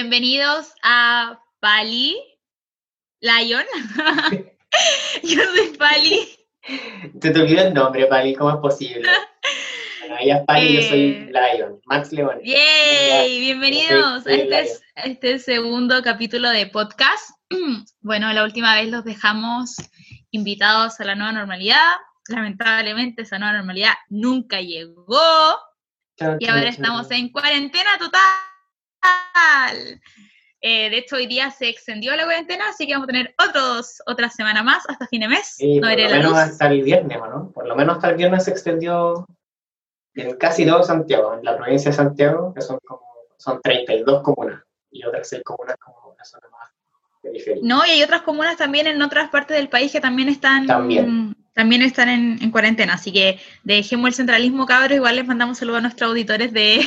bienvenidos a Pali Lion. Yo soy Pali. Te te olvidó el nombre, Pali, ¿cómo es posible? Bueno, ella es Pali, yo soy Eh, Lion, Max León. ¡Yay! Bienvenidos Soy- soy a este, este segundo capítulo de podcast. Bueno, la última vez los dejamos invitados a la nueva normalidad. Lamentablemente esa nueva normalidad nunca llegó y ahora estamos en cuarentena total. Eh, de hecho, hoy día se extendió la cuarentena, así que vamos a tener otros, otra semana más hasta fin de mes. Sí, no por lo menos luz. hasta el viernes, ¿o no? Por lo menos hasta el viernes se extendió en casi todo Santiago, en la provincia de Santiago, que son como son 32 comunas, y otras 6 comunas como una zona más periférica. No, y hay otras comunas también en otras partes del país que también están, También. también están en, en cuarentena. Así que dejemos el centralismo, cabros. Igual les mandamos saludos a nuestros auditores de,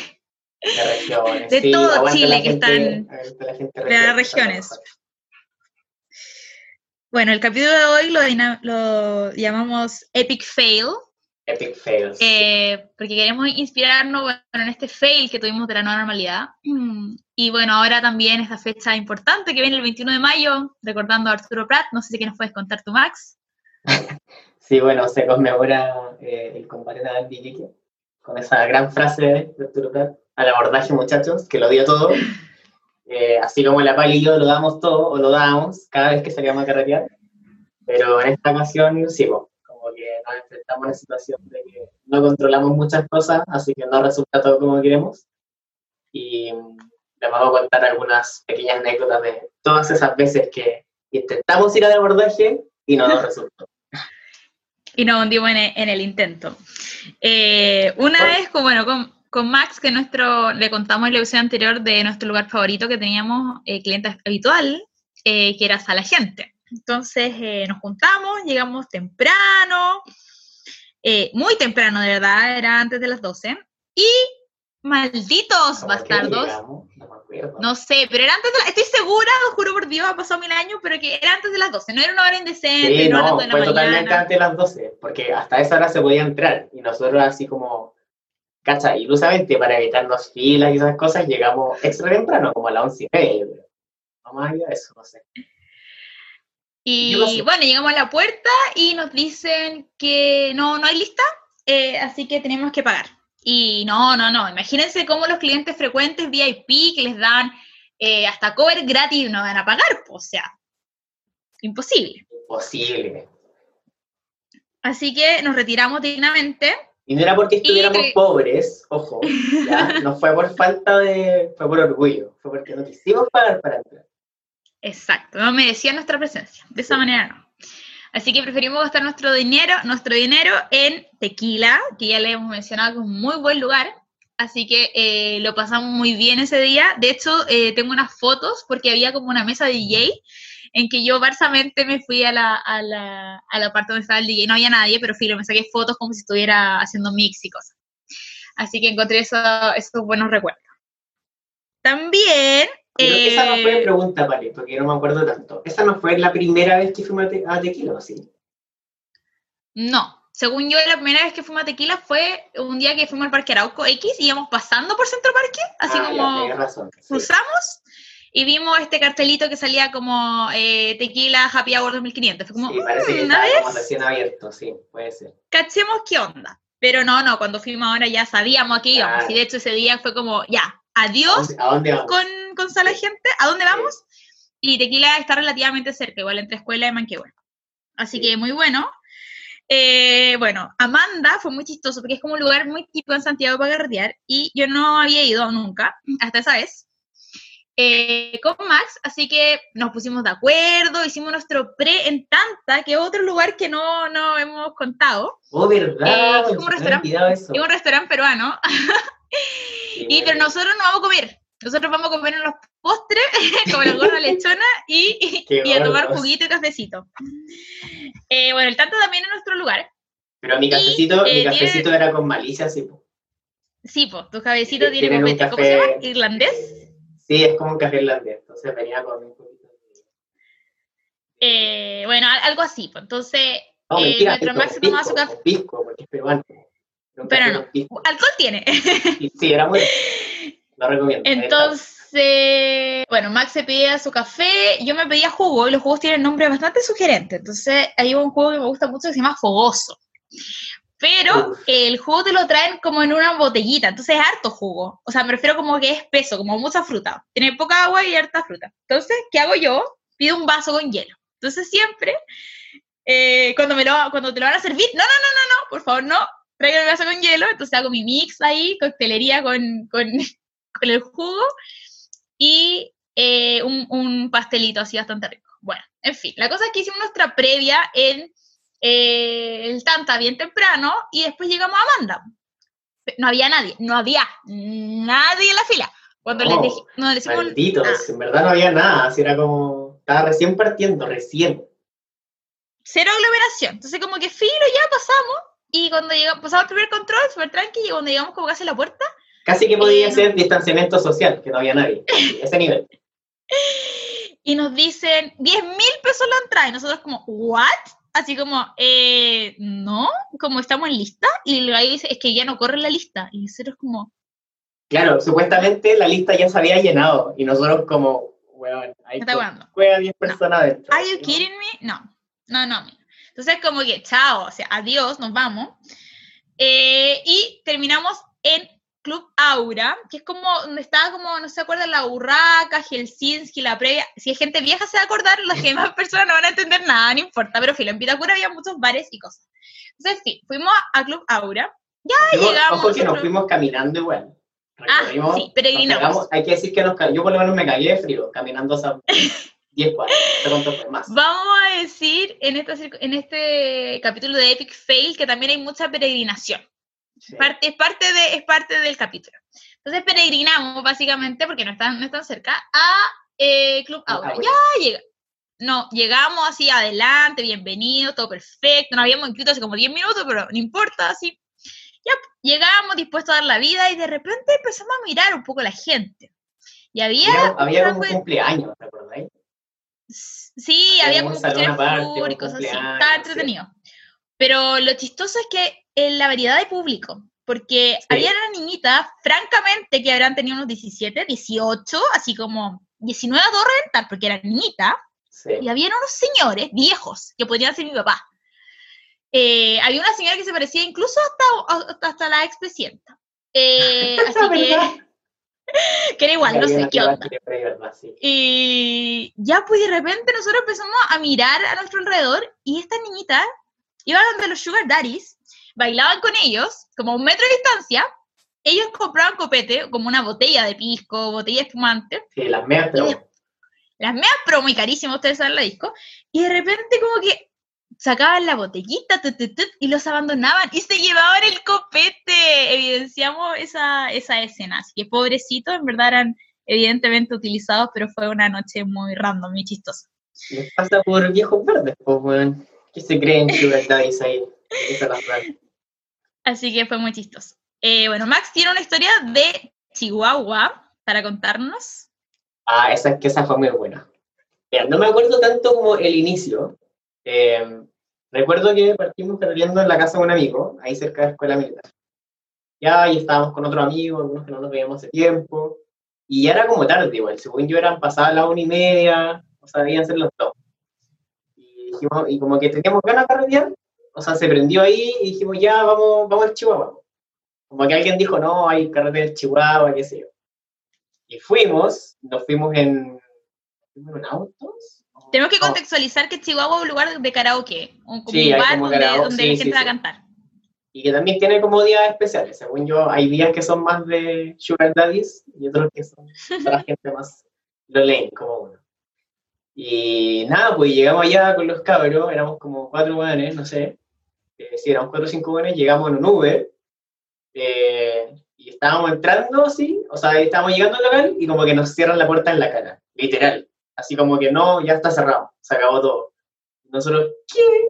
De regiones. De sí, todo Chile que gente- están- aguanta la gente de las regiones. Bueno, el capítulo de hoy lo, llamamos Epic Fail, Epic fails. eh, porque queremos inspirarnos bueno, en este fail que tuvimos de la nueva normalidad. Y bueno, ahora también esta fecha importante que viene el 21 de mayo, recordando a Arturo Prat. No sé si nos puedes contar tú, Max. Sí, bueno, se conmemora eh, el combate naval de Iquique con esa gran frase de Arturo Prat, al abordaje muchachos, que lo dio todo. Eh, así como la Pali y yo lo damos todo, o lo dábamos cada vez que salíamos a carretear. Pero en esta ocasión, sí, po, como que nos enfrentamos a una situación de que no controlamos muchas cosas, así que no resulta todo como queremos. Y mm, les vamos a contar algunas pequeñas anécdotas de todas esas veces que intentamos ir al abordaje y no nos resultó. y nos hundimos en el, en el intento. Eh, una Bueno. vez, con, bueno, con Max, que nuestro, le contamos en la episodio anterior de nuestro lugar favorito que teníamos, eh, cliente habitual, eh, que era Sala Gente. Entonces eh, nos juntamos, llegamos temprano, eh, muy temprano de verdad, era antes de las 12, y malditos ¿Cómo que bastardos? No sé, pero era antes de la, estoy segura, lo juro por Dios, ha pasado mil años, pero que era antes de las 12, no era una hora indecente, Sí, no, no, era de la fue totalmente mañana. antes de las 12, porque hasta esa hora se podía entrar, y nosotros así como, cacha, ilusamente para evitarnos filas y esas cosas, llegamos extra temprano, como a las once y media, yo creo. No más allá de eso, no sé. ¿Qué Y bueno, llegamos a la puerta y nos dicen que no, no hay lista, eh, así que tenemos que pagar. Y no, no, no, imagínense cómo los clientes frecuentes VIP que les dan eh, hasta cover gratis no van a pagar, o sea, imposible. Imposible. Así que nos retiramos dignamente. Y no era porque estuviéramos pobres, ojo, ya, no fue por falta de, fue por orgullo, fue porque no quisimos pagar para entrar. Exacto, no merecía nuestra presencia, de esa manera no. Así que preferimos gastar nuestro dinero, nuestro dinero en tequila, que ya le hemos mencionado que es un muy buen lugar. Así que eh, lo pasamos muy bien ese día. De hecho, eh, tengo unas fotos porque había como una mesa de DJ en que yo barsamente me fui a la, a la, a la parte donde estaba el DJ. No había nadie, pero filo, me saqué fotos como si estuviera haciendo mix y cosas. Así que encontré eso- esos buenos recuerdos. También... Pero esa no eh, fue pregunta, Pali, porque yo no me acuerdo tanto. Esa no fue la primera vez que fuimos a, te- a Tequila, ¿o ¿sí? No, según yo, la primera vez que fuimos a Tequila fue un día que fuimos al Parque Arauco X y íbamos pasando por Centro Parque, así Ah, como tenés razón. sí. cruzamos y vimos este cartelito que salía como eh, Tequila Happy Hour 2500. Fue como, Sí, parece que "Mm, una estaba como vez, recién abierto, sí, puede ser. cachemos qué onda. Pero no, no, cuando fuimos ahora ya sabíamos a qué íbamos. Claro. Y de hecho ese día fue como, ya, adiós ¿A dónde vamos? con, con Sala Gente, ¿a dónde vamos? Y Tequila está relativamente cerca, igual entre Escuela y Manquehue. Así Sí. que muy bueno. Eh, bueno, Amanda fue muy chistoso porque es como un lugar muy típico en Santiago para carretear y yo no había ido nunca, hasta esa vez, eh, con Max, así que nos pusimos de acuerdo, hicimos nuestro pre en Tanta, que es otro lugar que no, no hemos contado, Oh, ¿verdad? Eh, es como un restaurante. es un restaurante peruano, y pero nosotros no vamos a comer, nosotros vamos a comer en los postres, como la gorda lechona, y, y a tomar juguito y cafecito. Eh, bueno, el Tanta también es nuestro lugar. Pero mi cafecito, eh, mi tiene- cafecito era con malicia, sí. po. Sí, pues, tu cabecito Sí, tiene tienen un copete. ¿Cómo se café- llama? ¿Irlandés? Sí, es como un café irlandés, entonces venía con un poquito de... Eh, bueno, al- algo así. Pues. Entonces, No, eh, mentira, tomaba su café. pisco, porque es peruano. Pero no. Alcohol tiene. Sí, sí, era muy... Lo recomiendo. Entonces. Bueno, Max se pedía su café, yo me pedía jugo, y los jugos tienen nombre bastante sugerente. Entonces, hay un jugo que me gusta mucho que se llama Fogoso. Pero el jugo te lo traen como en una botellita, entonces es harto jugo. O sea, me refiero como que es peso, como mucha fruta. Tiene poca agua y harta fruta. Entonces, ¿qué hago yo? Pido un vaso con hielo. Entonces, siempre, eh, cuando, me lo, cuando te lo van a servir, no, no, no, no, no, por favor, no, traigan el vaso con hielo. Entonces, hago mi mix ahí, coctelería con, con, con el jugo y eh, un, un pastelito así bastante rico. Bueno, en fin, la cosa es que hicimos nuestra previa en eh, el Tanta bien temprano y después llegamos a Amanda. No había nadie, no había nadie en la fila. Cuando les, dije, no, les decimos, malditos, en verdad no había nada, así era como, estaba recién partiendo, recién. Cero aglomeración, entonces como que filo ya pasamos y cuando llegamos, pasamos el primer control, súper tranqui, y cuando llegamos como casi a la puerta. Casi que podía eh, ser distanciamiento social, que no había nadie, ese nivel. Y nos dicen 10 mil pesos la entrada, y nosotros como, ¿what? Así como, eh, no, como estamos en lista, y gallo dice, es que ya no corre la lista, y nosotros como... Claro, supuestamente la lista ya se había llenado, y nosotros como, weón, ahí juega 10 personas dentro. ¿Are you kidding me? No, no, no. Entonces como que, chao, o sea, adiós, nos vamos. Eh, y terminamos en Club Aura, que es como donde estaba como, no se acuerda, la Urraca, Helsinki, la previa. Si hay gente vieja se va a acordar, las demás personas no van a entender nada, no importa, pero filo, en Vitacura había muchos bares y cosas. Entonces, sí, fuimos a Club Aura, ya llegamos. Ojo que nos fuimos caminando igual. Ah, sí, peregrinamos. Hay que decir que nos, yo por lo menos me cagué de frío, caminando hasta 10 cuadras, más. Vamos a decir en, esta, en este capítulo de Epic Fail que también hay mucha peregrinación. Parte, es, parte de, es parte del capítulo. Entonces peregrinamos, básicamente, porque no están, no están cerca, a eh, Club Aura. Ya llega. No, llegamos así adelante, bienvenido, todo perfecto. Nos habíamos inscrito hace como 10 minutos, pero no importa, así. Ya, llegamos dispuestos a dar la vida y de repente empezamos a mirar un poco la gente. Y había. Había, un cumpleaños, ¿te acordáis? Sí, había, como un y cosas así. Estaba entretenido. Pero lo chistoso es que en la variedad de público, porque había una niñita, francamente, que habrán tenido unos 17, 18, así como 19 a dos rentar, porque era niñita, y había unos señores viejos, que podrían ser mi papá. Eh, había una señora que se parecía incluso hasta, hasta, la expresidenta. Eh, así que, que era igual, no sé qué onda. Y ya pues de repente nosotros empezamos a mirar a nuestro alrededor y esta niñita iban donde los sugar daddies, bailaban con ellos, como a un metro de distancia, ellos compraban copete, como una botella de pisco, botella espumante. Sí, las meas promo. Las meas pro muy carísimas, ustedes saben la disco. Y de repente como que sacaban la botellita y los abandonaban y se llevaban el copete. Evidenciamos esa, esa escena. Así que pobrecitos, en verdad eran evidentemente utilizados, pero fue una noche muy random, muy chistosa. Les pasa por viejos verdes, pues, bueno. ¿Qué se creen Daddies ahí? Así que fue muy chistoso. Eh, bueno, Max tiene una historia de Chihuahua para contarnos. Ah, esa, que esa fue muy buena. no me acuerdo tanto como el inicio. Eh, recuerdo que partimos perdiendo en la casa de un amigo, ahí cerca de la escuela militar. Ya ahí estábamos con otro amigo, algunos que no nos veíamos hace tiempo. Y ya era como tarde, igual. Según yo eran pasadas las una y media, o sea, debían ser los dos y como que teníamos ganas de carretear, o sea, se prendió ahí y dijimos, ya, vamos, vamos al Chihuahua. Como que alguien dijo, no, hay carretera en Chihuahua, qué sé yo. Y fuimos, nos fuimos en, en autos. Tenemos que contextualizar que Chihuahua es un lugar de karaoke, un, como un bar donde, donde la gente va a cantar. Y que también tiene como días especiales. Según yo, hay días que son más de Sugar Daddies y otros que son para gente más lo leen como uno. Y nada, pues llegamos allá con los cabros, éramos como cuatro jóvenes, no sé, eh, si éramos cuatro o cinco jóvenes, llegamos en un Uber, eh, y estábamos entrando, sí, o sea, estábamos llegando al local y como que nos cierran la puerta en la cara, literal, así como que no, ya está cerrado, se acabó todo. Nosotros, ¿qué?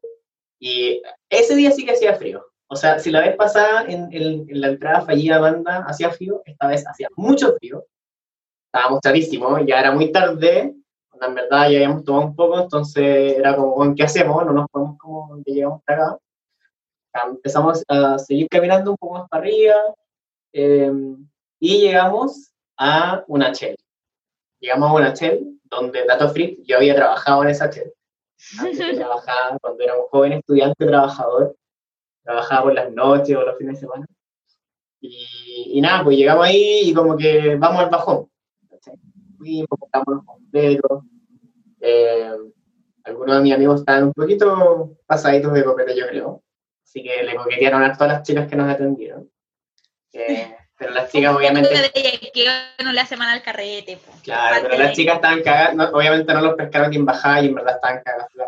Y ese día sí que hacía frío. O sea, si la vez pasada en, en, la entrada fallida banda hacía frío, esta vez hacía mucho frío. Estábamos chavísimos, ya era muy tarde, en verdad ya habíamos tomado un poco, entonces era como, ¿qué hacemos? No nos podemos como que llegamos hasta acá. Empezamos a seguir caminando un poco más para arriba em, y llegamos a una chela. llegamos a una Shell, donde, dato free, yo había trabajado en esa Shell. trabajaba cuando era un joven estudiante trabajador, trabajaba por las noches o los fines de semana. Y, y nada, pues llegamos ahí y como que vamos al bajón. Fuimos, los completos. Eh, algunos de mis amigos estaban un poquito pasaditos de copete, yo creo. Así que le coquetearon a todas las chicas que nos atendieron. Eh, pero las chicas obviamente... No le hace mal al carrete. Claro, pero las chicas estaban cagadas, obviamente no los pescaron en bajada y en verdad estaban cagadas la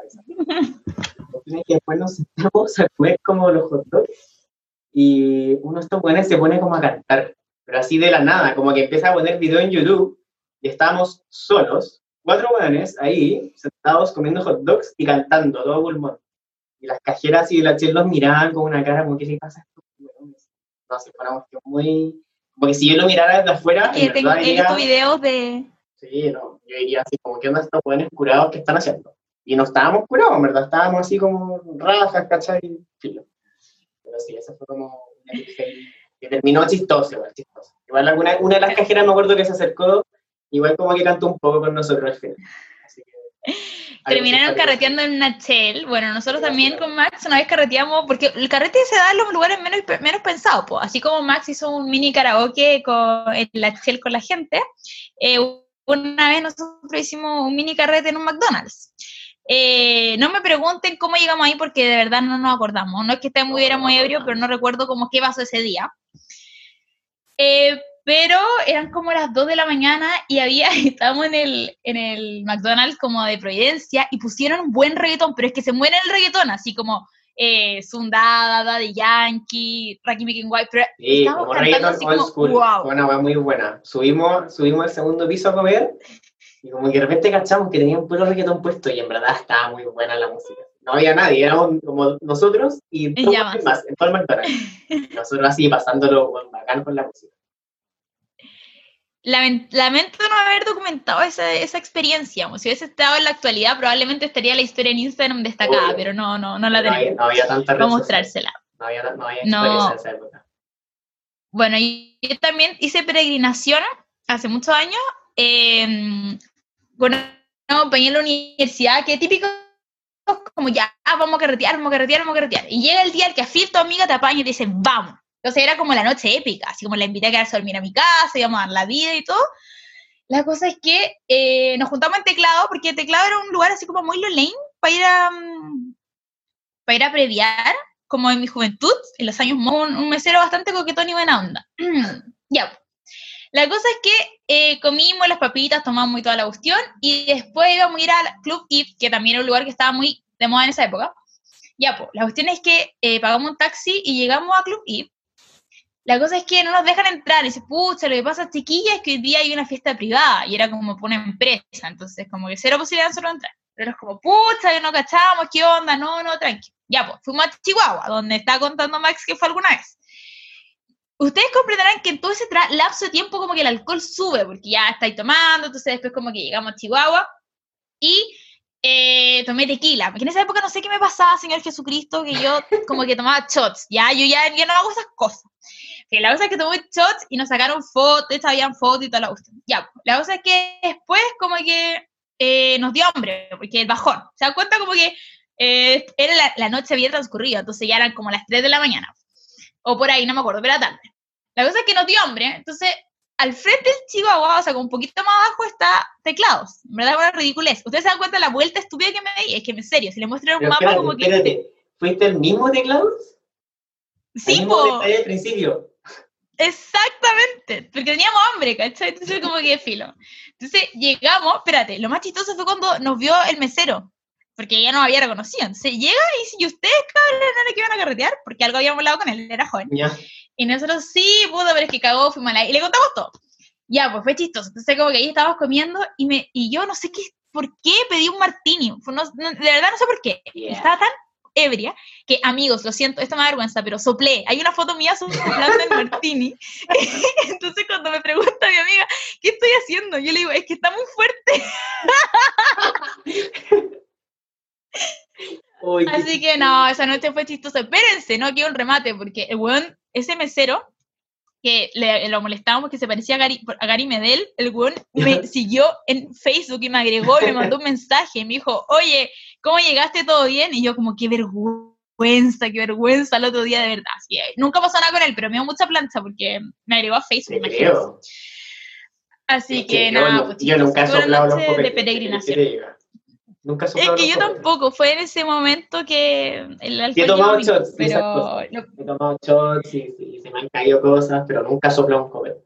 que después nos sentamos a comer como los hot dogs y uno de estos buenos se pone como a cantar, pero así de la nada, como que empieza a poner video en YouTube y estábamos solos, cuatro buenos ahí, sentados comiendo hot dogs y cantando todo pulmón. Y las cajeras y la chel los miraban con una cara como, ¿qué le pasa a estos No, si fue una cuestión muy... Como que si yo lo mirara desde afuera, en tengo, verdad diría, videos de... Sí, no, yo diría así como, ¿qué onda estos buenos curados que están haciendo? Y no estábamos curados, en verdad, estábamos así como rajas, ¿cachai? Filo. Pero sí, eso fue como que terminó chistoso, igual chistoso. Igual alguna, una de las cajeras me acuerdo que se acercó, igual como que cantó un poco con nosotros al final. Así que, Terminaron carreteando en una shell. Bueno, nosotros también con Max una vez carreteamos, porque el carrete se da en los lugares menos, menos pensados, pues. así como Max hizo un mini karaoke con en la shell con la gente, eh, una vez nosotros hicimos un mini carrete en un McDonald's. Eh, no me pregunten cómo llegamos ahí porque de verdad no nos acordamos. No es que esté muy, muy ebrio, pero no recuerdo cómo qué pasó ese día. Eh, pero eran como las 2 de la mañana y había, estábamos en el, en el McDonald's como de Providencia y pusieron un buen reggaetón, pero es que se muere el reggaetón, así como eh, Sundada, de Yankee, Rocky Making White, pero sí, como reggaetón old school, wow. una muy buena. Subimos, subimos al segundo piso a comer y como que de repente cachamos que tenían puro reggaetón puesto y en verdad estaba muy buena la música. No había nadie, éramos como nosotros y todos más en todo el McDonald's. nosotros así pasándolo bacán con la música. Lamento no haber documentado esa, esa experiencia. Si hubiese estado en la actualidad, probablemente estaría la historia en Instagram destacada, pero no, no, no la tenemos. No había, tanta Vamos a mostrársela. No había, no había no. en esa época. Bueno, yo también hice peregrinación hace muchos años eh, con una compañía en la universidad que típico como ya, ah, vamos a carretear, vamos a carretear, vamos a carretear. Y llega el día en que a tu amiga te apaña y te dice, vamos. Entonces era como la noche épica, así como la invité a quedarse a dormir a mi casa, íbamos a dar la vida y todo. La cosa es que eh, nos juntamos en Teclado, porque Teclado era un lugar así como muy lane para ir a, mm, para ir a previar, como en mi juventud, en los años, un, un mesero bastante coquetón y buena onda. ya, la cosa es que eh, comimos las papitas, tomamos y toda la cuestión, y después íbamos a ir al Club IF, que también era un lugar que estaba muy de moda en esa época. Ya, pues, la cuestión es que eh, pagamos un taxi y llegamos a Club IF. La cosa es que no nos dejan entrar, y dice, pucha, lo que pasa, chiquilla, es que hoy día hay una fiesta privada, y era como por una empresa, entonces como que cero posibilidad de nosotros entrar. Pero es como, pucha, que no cachamos, ¿qué onda? No, no, tranqui. Ya, pues, fuimos a Chihuahua, donde está contando Max que fue alguna vez ustedes comprenderán que en todo ese lapso de tiempo como que el alcohol sube, porque ya estáis tomando, entonces después como que llegamos a Chihuahua y eh, tomé tequila. Porque en esa época no sé qué me pasaba, Señor Jesucristo, que yo como que tomaba shots, ya, yo ya, no hago esas cosas. Que la cosa es que tomé shots y nos sacaron fotos, habían fotos y toda la cuestión. Ya, la cosa es que después como que eh, nos dio hambre, porque el bajón. Se da cuenta como que eh, era la, la, noche había transcurrido, entonces ya eran como las 3 de la mañana. O por ahí, no me acuerdo, pero era tarde. La cosa es que no dio hambre, entonces al frente del Chihuahua, o sea, con un poquito más abajo está teclados. En verdad, una ridiculez. Ustedes se dan cuenta de la vuelta estúpida que me di. Es que, en serio, si le muestro un mapa como que. Espérate, ¿fuiste el mismo teclados? Sí, mismo al principio. Exactamente, porque teníamos hambre, ¿cachai? Entonces, como que filo. Entonces, llegamos, espérate, lo más chistoso fue cuando nos vio el mesero, porque ya nos había reconocido. Entonces, llega y dice, ¿y ustedes, cabrón, no le que iban a carretear? Porque algo habíamos hablado con él, era joven. Ya. Y nosotros, sí, pudo, pero es que cagó, fue mala. Y le contamos todo. Ya, pues fue chistoso. Entonces, como que ahí estábamos comiendo y, me, y yo no sé qué, por qué pedí un martini. No, de verdad no sé por qué. Estaba tan ebria que, amigos, lo siento, esto me da vergüenza, pero soplé. Hay una foto mía soplando el martini. Entonces, cuando me pregunta mi amiga, ¿qué estoy haciendo? Yo le digo, es que está muy fuerte. Así que no, esa noche fue chistosa. Espérense, no quiero un remate, porque el weón ese mesero que le, lo molestábamos que se parecía a Gary, a Gary Medel, el weón me siguió en Facebook y me agregó y me mandó un mensaje, me dijo, oye, ¿cómo llegaste todo bien? Y yo como, qué vergüenza, qué vergüenza el otro día de verdad. Así que, nunca pasó nada con él, pero me dio mucha plancha porque me agregó a Facebook, imagínate. Así Es que, nada, pues, yo chicos, nunca fue una noche de peregrinación. Nunca Es que yo tampoco, fue en ese momento que el Sí, he alcohol tomado shots, pero lo- He tomado shots y, y se me han caído cosas, pero nunca soplado un copete.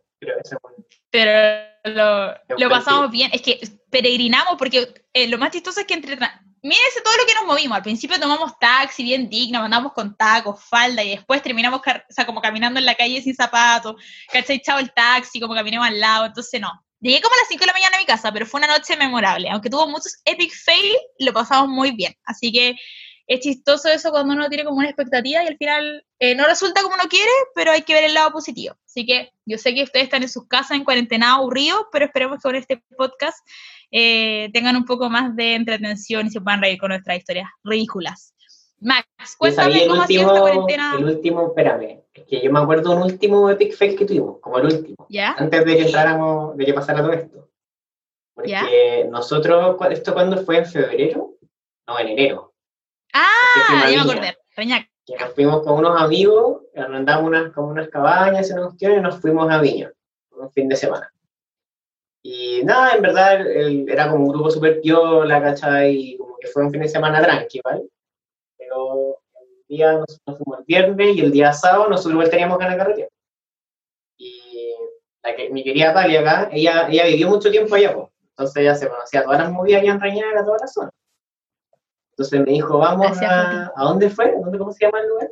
Pero lo, pasamos bien. Es que peregrinamos porque eh, lo más chistoso es que entre... Mírense todo lo que nos movimos. Al principio tomamos taxi bien digno, andamos con tacos, falda y después terminamos o sea, como caminando en la calle sin zapatos, ¿cachai? Chao el taxi, como caminamos al lado. Entonces no. Llegué como a las 5 de la mañana a mi casa, pero fue una noche memorable. Aunque tuvo muchos epic fail, lo pasamos muy bien. Así que es chistoso eso cuando uno tiene como una expectativa y al final eh, no resulta como uno quiere, pero hay que ver el lado positivo. Así que yo sé que ustedes están en sus casas en cuarentena aburridos, pero esperemos que con este podcast eh, tengan un poco más de entretención y se puedan reír con nuestras historias ridículas. Max, Yo cuéntame cómo ha sido esta último, cuarentena. el último, espérame, es que yo me acuerdo un último epic fail que tuvimos, como el último, ¿Ya? antes de que entráramos, de que pasara todo esto. Porque ¿Ya? nosotros, ¿esto cuándo fue? ¿En febrero? No, en enero. Ah, ya me acordé. Reñac. Que nos fuimos con unos amigos, arrendamos unas, como unas cabañas unas cuestiones y nos fuimos a Viña, un fin de semana. Y nada, en verdad el- era como un grupo súper piola, ¿cachai? Y como que fue un fin de semana tranqui, ¿vale? Pero el día, nosotros nos fuimos el viernes y el día sábado nosotros igual teníamos ganas de carretera. Y la que, mi querida Pali acá, ella, ella vivió mucho tiempo allá, pues. Entonces ella se conocía todas las movidas allá en Reñaca, toda la zona. Entonces me dijo, vamos Gracias, a... ¿A dónde fue? ¿Dónde, ¿Cómo se llama el lugar?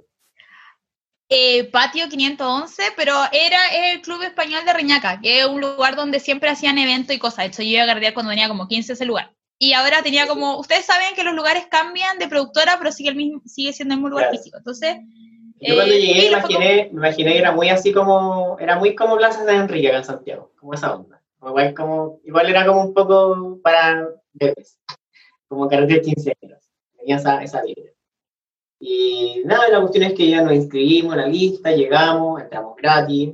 Eh, Patio 511, pero era el Club Español de Reñaca, que es un lugar donde siempre hacían eventos y cosas. De hecho, yo iba a carretear cuando tenía como 15 ese lugar. Y ahora tenía como, ustedes saben que los lugares cambian de productora, pero sigue, el mismo, sigue siendo el mismo lugar Claro. físico. Entonces, Yo cuando Eh, llegué me imaginé, me imaginé que era muy así como, era muy como Plaza San Enrique acá en Santiago, como esa onda. Como igual, como, igual era como un poco para bebés, como carretera 15 años, tenía esa, esa vibra. Y nada, la cuestión es que ya nos inscribimos en la lista, llegamos, entramos gratis.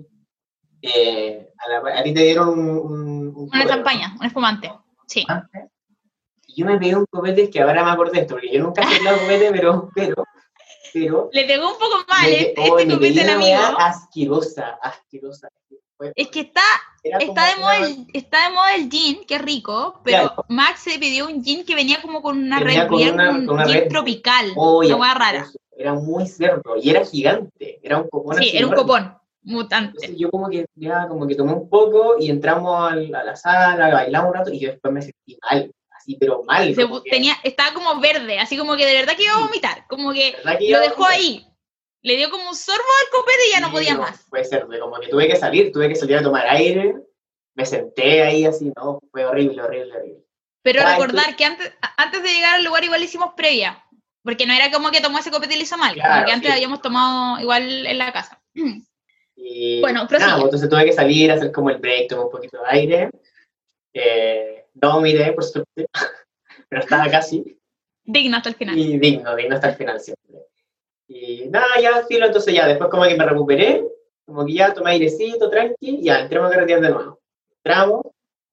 Eh, a, la- a ti te dieron un, un, un una copete, champaña, un espumante. Sí. ¿no? Y yo me pegué un copete que ahora me acordé de esto, porque yo nunca he soplado copete, pero, pero, pero, Le pegó un poco mal me- este, oh, este copete weá amigo. asquerosa, asquerosa. Es que está, está, de moda el, está de moda el gin, que es rico, pero Claro. Max se pidió un gin que venía como con una Venía red con una- un con una gin Red Bull. tropical, Oh, una hueá rara. Era muy cerdo y era gigante. Era un copón Sí, era un enorme. copón mutante. Entonces yo como que ya como que tomé un poco y entramos a la sala, bailamos un rato y yo después me sentí mal, así pero mal. Se tenía, estaba como verde, así como que de verdad que iba a vomitar, como que ¿verdad que lo dejó ahí. Le dio como un sorbo al copete y ya no Sí, podía más. Puede ser, como que tuve que salir, tuve que salir a tomar aire, me senté ahí así, no, fue horrible, horrible, horrible. Pero recordar que antes, antes de llegar al lugar igual hicimos previa, porque no era como que tomó ese copete y lo hizo mal, Claro, como que antes sí. habíamos tomado igual en la casa. Y Bueno, nada, pues, entonces tuve que salir, hacer como el break, tomar un poquito de aire. Eh, no vomité, por suerte, pero estaba casi. Digno hasta el final. Y digno, digno hasta el final siempre. Y nada, ya filo, entonces ya, después como que me recuperé, como que ya tomé airecito, tranqui, y ya entramos a carretear de nuevo. Entramos,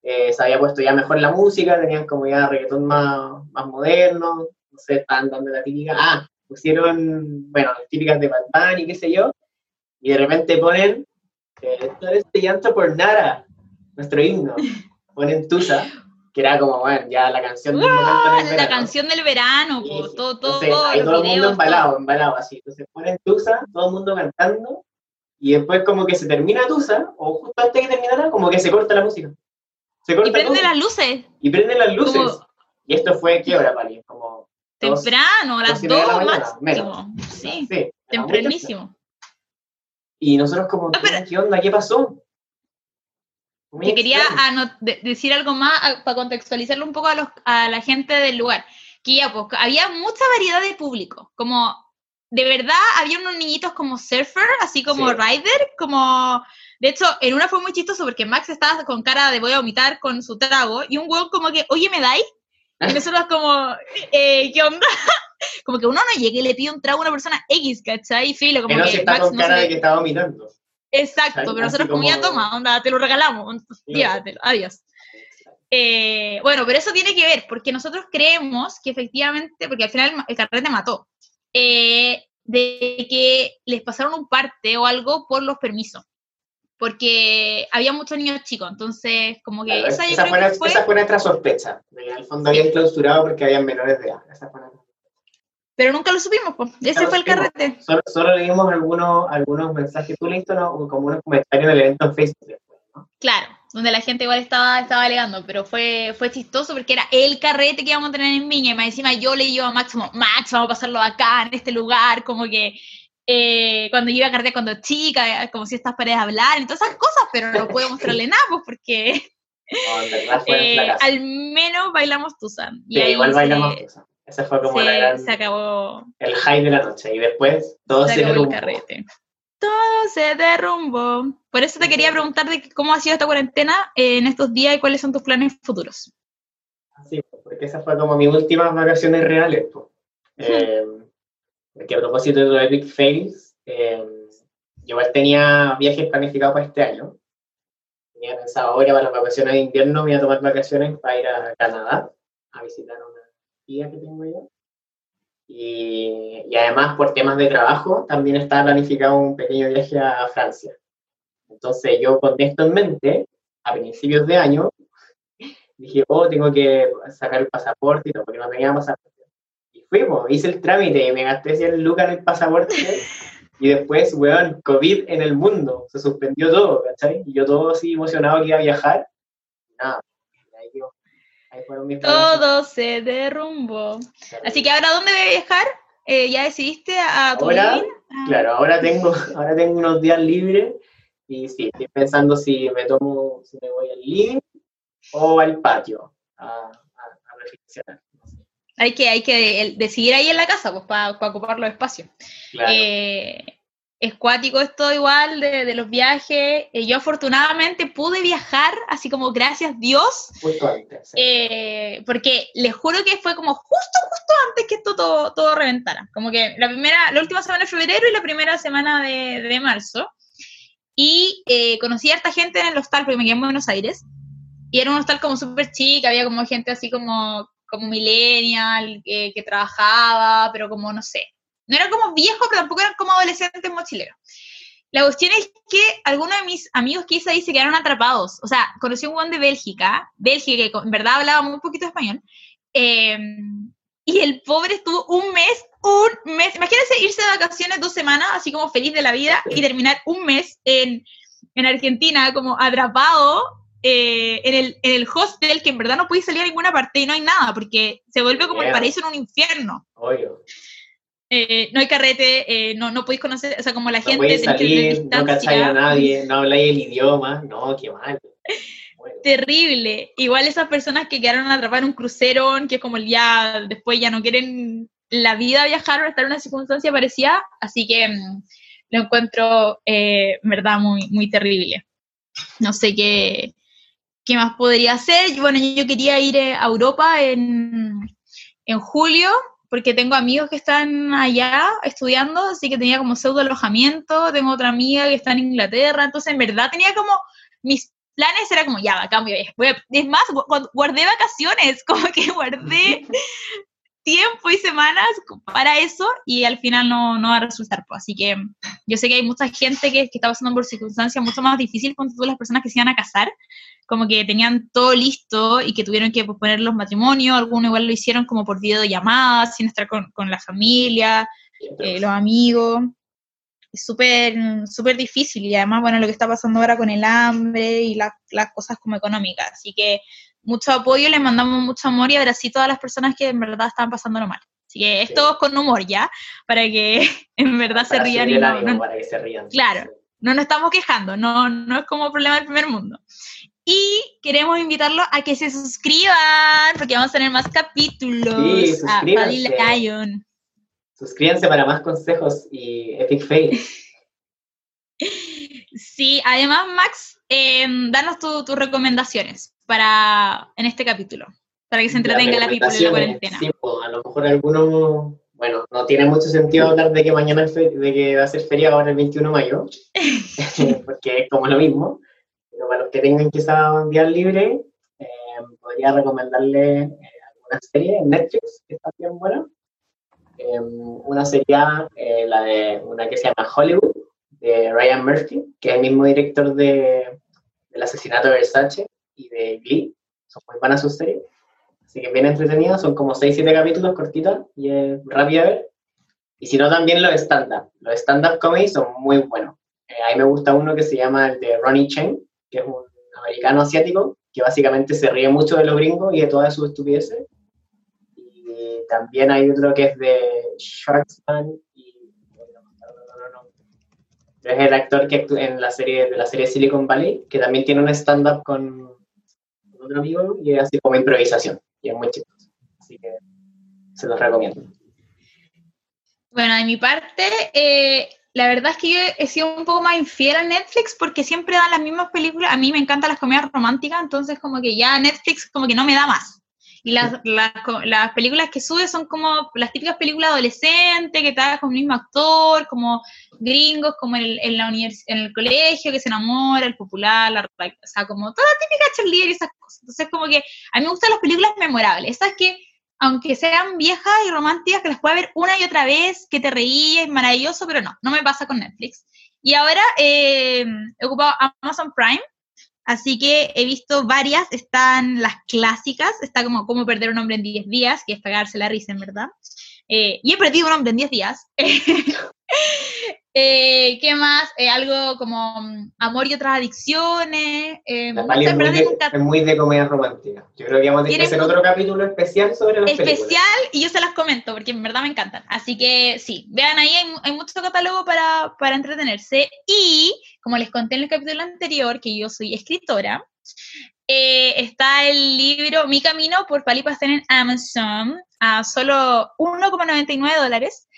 eh, se había puesto ya mejor la música, tenían como ya reggaetón más, más moderno, no sé, estaban dando la típica, ah, pusieron, bueno, las típicas de Bad Bunny, qué sé yo, y de repente ponen, eh, todo este llanto por Nara, nuestro himno, ponen Tusa, que era como, bueno, ya la canción del momento en el la canción del verano, Sí, po, sí. todo, todo, Entonces, ahí los todo el mundo embalado, embalado así. Entonces ponen Tusa, todo el mundo cantando, y después como que se termina Tusa, o justo antes de que terminara, como que se corta la música. Se corta Y prende todo, las luces, y prenden las luces. como Y esto fue, ¿qué hora, Pali? Como dos- temprano, a las dos de la 2 mañana, máximo. menos. Sí, tempranísimo. Y nosotros como, pero- ¿qué onda? ¿Qué pasó? Te quería de- decir algo más a- para contextualizarlo un poco a, los, a la gente del lugar. Que ya, pues, había mucha variedad de público. Como, de verdad, había unos niñitos como surfer, así como Sí. rider, como... De hecho, en una fue muy chistoso porque Max estaba con cara de voy a vomitar con su trago y un huevo como que, oye, ¿me dais? Y nosotros como, eh, ¿qué onda? como que uno no llega y le pide un trago a una persona X, ¿cachai? Y filo, como Menos si que está Max con no cara de que estaba vomitando. Exacto, pero nosotros como, ya toma, onda, te lo regalamos, llévatelo, adiós. Eh, bueno, pero eso tiene que ver, porque nosotros creemos que efectivamente, porque al final el carrete mató, eh, de que les pasaron un parte o algo por los permisos. Porque había muchos niños chicos, entonces como que esa, fue, nuestra sospecha. En el fondo habían clausurado porque habían menores de edad. Pero nunca lo supimos, pues. ese fue el carrete. Solo, leímos algunos, algunos mensajes, tú leíste como unos comentarios del evento en Facebook. Claro, donde la gente igual estaba, estaba alegando, pero fue, fue chistoso porque era el carrete que íbamos a tener en Viña, y más encima yo le digo a Max como, Max, vamos a pasarlo acá, en este lugar, como que eh, cuando yo iba a carretear cuando chica, como si estas paredes hablar, y todas esas cosas, pero no puedo mostrarle nada, pues porque eh, al menos bailamos Tucson. Sí, igual bailamos Tucson. Ese fue como la gran, se acabó. el high de la noche, y después todo se, se carrete todo se derrumbó. Por eso te quería preguntar de cómo ha sido esta cuarentena en estos días y cuáles son tus planes futuros. Sí, porque esa fue como mis últimas vacaciones reales. Eh, porque a propósito de los Epic Fails, eh, yo tenía viajes planificados para este año. Tenía pensado ahora para las vacaciones de invierno, me iba a tomar vacaciones para ir a Canadá a visitar tía que tengo yo. Y, además, por temas de trabajo, también está planificado un pequeño viaje a Francia. Entonces, yo con esto en mente, a principios de año, dije, oh, tengo que sacar el pasaporte y todo, porque no tenía pasaporte. Y fuimos, hice el trámite y me gasté 100 lucas en el pasaporte. y después, weón, COVID en el mundo, se suspendió todo, ¿cachai? Y yo todo así emocionado que iba a viajar. Nada, todo se derrumbó. Así que ahora, ¿dónde voy a viajar? Eh, ¿Ya decidiste a tu ahora, Claro, ahora tengo, ahora tengo unos días libres y sí, estoy pensando si me tomo, si me voy al living o al patio a, reflexionar. Hay que, hay que decidir ahí en la casa, pues, para ocupar los espacios. Claro. Eh, es cuático esto igual de, los viajes. Eh, yo afortunadamente pude viajar, así como gracias Dios. Eh, porque les juro que fue como justo, justo antes que esto todo, todo reventara. Como que la primera, la última semana de febrero y la primera semana de, marzo. Y eh, conocí a esta gente en el hostal, porque me quedé en Buenos Aires. Y era un hostal como súper chic, había como gente así como, como millennial, que trabajaba, pero como no sé, no eran como viejos, pero tampoco eran como adolescentes mochileros. La cuestión es que algunos de mis amigos que hice ahí se quedaron atrapados. O sea, conocí un buen de Bélgica, Bélgica, que en verdad hablaba muy poquito español, em, y el pobre estuvo un mes, un mes, imagínense irse de vacaciones dos semanas, así como feliz de la vida, y terminar un mes en, en Argentina como atrapado eh, en, el, en el hostel, que en verdad no podéis salir a ninguna parte y no hay nada, porque se vuelve como el paraíso en un infierno. Obvio. Eh, no hay carrete, eh, no, no podéis conocer, o sea, como la no gente... Salir, no cacháis a nadie, no habláis el idioma, no, qué mal. Terrible. Igual esas personas que quedaron atrapadas en un crucero, que es como el ya, después ya no quieren la vida viajar o estar en una circunstancia parecida, así que mm, lo encuentro, eh, en verdad, muy, muy terrible. No sé qué, qué más podría hacer. Bueno, yo quería ir a Europa en, en julio, porque tengo amigos que están allá estudiando, así que tenía como pseudo alojamiento, tengo otra amiga que está en Inglaterra, entonces en verdad tenía como mis planes era como, ya, cambio, es más, guardé vacaciones, como que guardé tiempo y semanas para eso y al final no, no va a resultar. Pues. Así que yo sé que hay mucha gente que, que está pasando por circunstancias mucho más difíciles con todas las personas que se iban a casar, como que tenían todo listo y que tuvieron que posponer los matrimonios, algunos igual lo hicieron como por videollamadas, sin estar con, con la familia, eh, los amigos. Es súper, súper difícil y además, bueno, lo que está pasando ahora con el hambre y las cosas como económicas. Así que mucho apoyo, les mandamos mucho amor y abracito a las personas que en verdad están pasándolo mal. Así que esto con humor ya, para que en verdad se rían. Y no, para que se rían. Claro, no nos estamos quejando, no, no es como problema del primer mundo. Y queremos invitarlo a que se suscriban, porque vamos a tener más capítulos. Sí, suscríbanse. Suscríbanse para más consejos y epic fails. Sí, además, Max, em, danos tus recomendaciones para en este capítulo, para que se entretenga la people en la cuarentena. Sí, pues, a lo mejor algunos, bueno, no tiene mucho sentido hablar de que mañana de que va a ser feria ahora el 21 de mayo, porque es como lo mismo. Pero para los que tengan quizá un día libre, eh, podría recomendarle eh, alguna serie en Netflix que está bien buena. Eh, una sería la de una que se llama Hollywood, de Ryan Murphy, que es el mismo director de, del asesinato de Versace y de Glee. Son muy buenas sus series. Así que bien entretenidas, son como 6-7 capítulos cortitas y es rápida ver. Y si no, también los stand-up. Los stand-up comedy son muy buenos. Eh, a mí me gusta uno que se llama el de Ronnie Chen, que es un americano asiático, que básicamente se ríe mucho de los gringos y de todas sus estupideces. Y también hay otro que es de Sharksman y... Es el actor que actúa en la serie de la serie Silicon Valley, que también tiene un stand-up con otro amigo y es así como improvisación. Y es muy chistoso. Así que se los recomiendo. Bueno, de mi parte, eh, la verdad es que yo he sido un poco más infiel a Netflix porque siempre dan las mismas películas. A mí me encantan las comedias románticas, entonces como que ya Netflix como que no me da más. Y las, las, películas que sube son como las típicas películas adolescentes que están con el mismo actor, como gringos, como en, en la en el colegio, que se enamora, el popular, la, o sea, como toda la típica cheerleader y esas cosas. Entonces como que a mí me gustan las películas memorables, esas que aunque sean viejas y románticas, que las puedes ver una y otra vez, que te reíes, maravilloso, pero no, no me pasa con Netflix. Y ahora eh, he ocupado Amazon Prime, así que he visto varias, están las clásicas, está como Cómo perder un hombre en 10 días, que es pagarse la risa, en verdad. Eh, y he perdido un hombre en 10 días. Eh, ¿Qué más? Eh, algo como mm, amor y otras adicciones. Eh, es, muy de, comedia romántica. Yo creo que vamos a tener que hacer otro capítulo especial sobre las Especial y yo se las comento porque en verdad me encantan. Así que sí, vean ahí, hay, hay mucho catálogo para, para entretenerse. Y como les conté en el capítulo anterior, que yo soy escritora, eh, está el libro Mi Camino por Pali Pastel en Amazon a solo 1,99 dólares.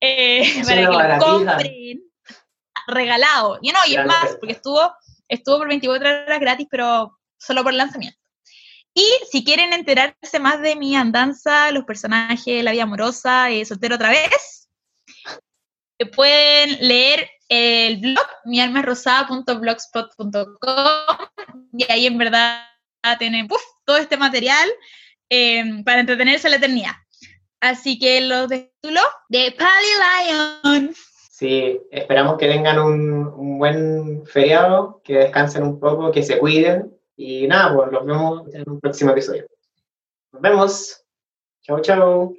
Eh, para que lo compren regalado. Y no, y es más, porque estuvo, estuvo por 24 horas gratis, pero solo por lanzamiento. Y si quieren enterarse más de mi andanza, los personajes, la vida amorosa, eh, soltero otra vez, pueden leer el blog mialmasrosada.blogspot.com y ahí en verdad tienen todo este material eh, para entretenerse a la eternidad. Así que los títulos de Pally Lion. Sí, esperamos que tengan un, un, buen feriado, que descansen un poco, que se cuiden. Y nada, pues los vemos en un próximo episodio. Nos vemos. Chau, chau.